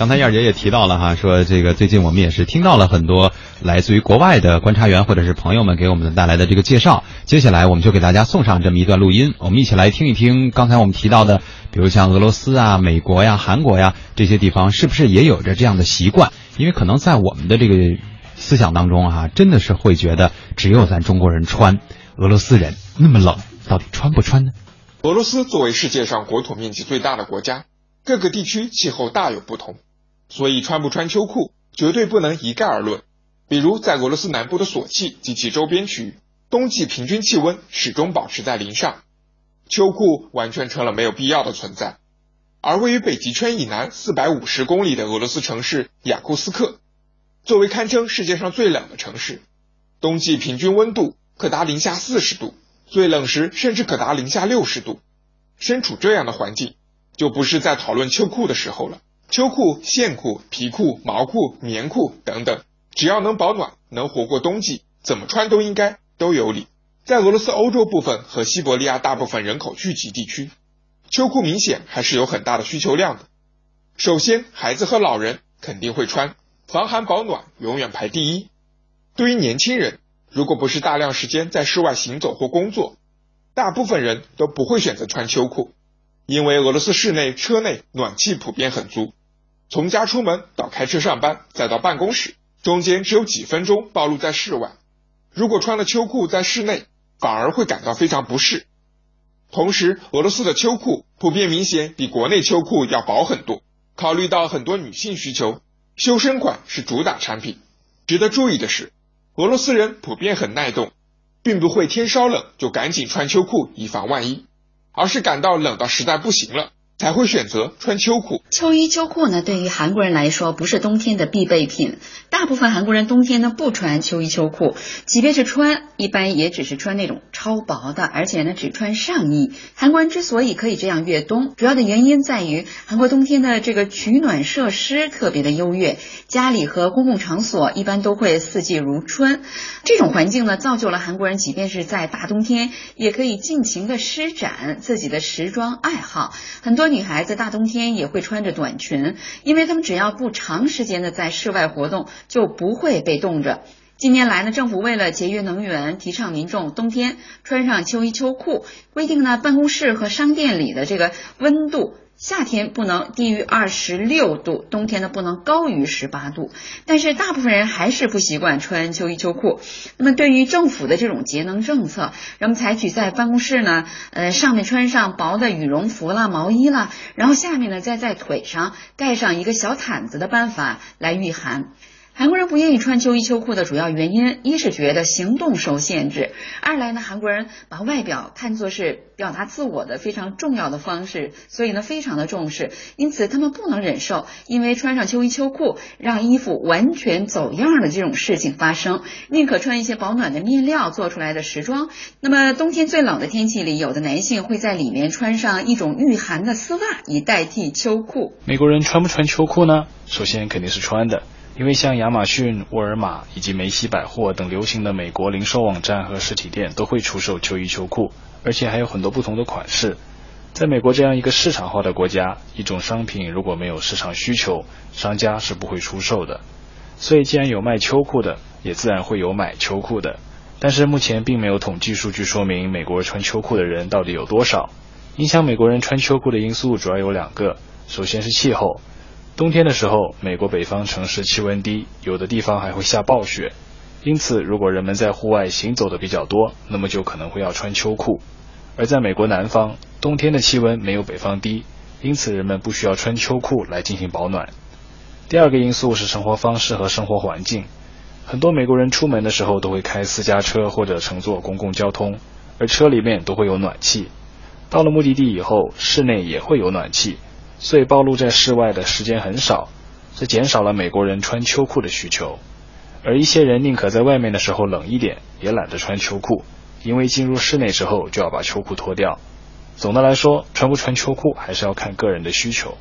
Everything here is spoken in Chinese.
刚才燕儿姐也提到了哈，说这个最近我们也是听到了很多来自于国外的观察员或者是朋友们给我们带来的这个介绍。接下来我们就给大家送上这么一段录音，我们一起来听一听。刚才我们提到的，比如像俄罗斯啊、美国呀、韩国呀这些地方，是不是也有着这样的习惯？因为可能在我们的这个思想当中啊，真的是会觉得只有咱中国人穿，俄罗斯人那么冷，到底穿不穿呢？俄罗斯作为世界上国土面积最大的国家，各个地区气候大有不同。所以穿不穿秋裤绝对不能一概而论。比如在俄罗斯南部的索契及其周边区域，冬季平均气温始终保持在零上，秋裤完全成了没有必要的存在。而位于北极圈以南四百五十公里的俄罗斯城市雅库斯克，作为堪称世界上最冷的城市，冬季平均温度可达零下四十度，最冷时甚至可达零下六十度。身处这样的环境，就不是在讨论秋裤的时候了。秋裤、线裤、皮裤、毛裤、棉裤等等，只要能保暖、能活过冬季，怎么穿都应该都有理。在俄罗斯欧洲部分和西伯利亚大部分人口聚集地区，秋裤明显还是有很大的需求量的。首先，孩子和老人肯定会穿，防寒保暖永远排第一。对于年轻人，如果不是大量时间在室外行走或工作，大部分人都不会选择穿秋裤，因为俄罗斯室内车内暖气普遍很足。从家出门到开车上班，再到办公室，中间只有几分钟暴露在室外。如果穿了秋裤在室内，反而会感到非常不适。同时，俄罗斯的秋裤普遍明显比国内秋裤要薄很多。考虑到很多女性需求，修身款是主打产品。值得注意的是，俄罗斯人普遍很耐冻，并不会天稍冷就赶紧穿秋裤以防万一，而是感到冷到实在不行了。才会选择穿秋裤。秋衣秋裤呢，对于韩国人来说不是冬天的必备品。大部分韩国人冬天呢不穿秋衣秋裤，即便是穿，一般也只是穿那种超薄的，而且呢只穿上衣。韩国人之所以可以这样越冬，主要的原因在于韩国冬天的这个取暖设施特别的优越，家里和公共场所一般都会四季如春。这种环境呢，造就了韩国人即便是在大冬天，也可以尽情的施展自己的时装爱好。很多。女孩子大冬天也会穿着短裙，因为她们只要不长时间的在室外活动，就不会被冻着。近年来呢，政府为了节约能源，提倡民众冬天穿上秋衣秋裤，规定呢办公室和商店里的这个温度。夏天不能低于二十六度，冬天呢不能高于十八度。但是大部分人还是不习惯穿秋衣秋裤。那么对于政府的这种节能政策，人们采取在办公室呢，呃上面穿上薄的羽绒服啦、毛衣啦，然后下面呢再在腿上盖上一个小毯子的办法来御寒。韩国人不愿意穿秋衣秋裤的主要原因，一是觉得行动受限制，二来呢，韩国人把外表看作是表达自我的非常重要的方式，所以呢，非常的重视，因此他们不能忍受因为穿上秋衣秋裤让衣服完全走样的这种事情发生，宁可穿一些保暖的面料做出来的时装。那么冬天最冷的天气里，有的男性会在里面穿上一种御寒的丝袜，以代替秋裤。美国人穿不穿秋裤呢？首先肯定是穿的。因为像亚马逊、沃尔玛以及梅西百货等流行的美国零售网站和实体店都会出售秋衣秋裤，而且还有很多不同的款式。在美国这样一个市场化的国家，一种商品如果没有市场需求，商家是不会出售的。所以，既然有卖秋裤的，也自然会有买秋裤的。但是目前并没有统计数据说明美国穿秋裤的人到底有多少。影响美国人穿秋裤的因素主要有两个，首先是气候。冬天的时候，美国北方城市气温低，有的地方还会下暴雪，因此如果人们在户外行走的比较多，那么就可能会要穿秋裤。而在美国南方，冬天的气温没有北方低，因此人们不需要穿秋裤来进行保暖。第二个因素是生活方式和生活环境，很多美国人出门的时候都会开私家车或者乘坐公共交通，而车里面都会有暖气。到了目的地以后，室内也会有暖气。所以暴露在室外的时间很少，这减少了美国人穿秋裤的需求。而一些人宁可在外面的时候冷一点，也懒得穿秋裤，因为进入室内之后就要把秋裤脱掉。总的来说，穿不穿秋裤还是要看个人的需求。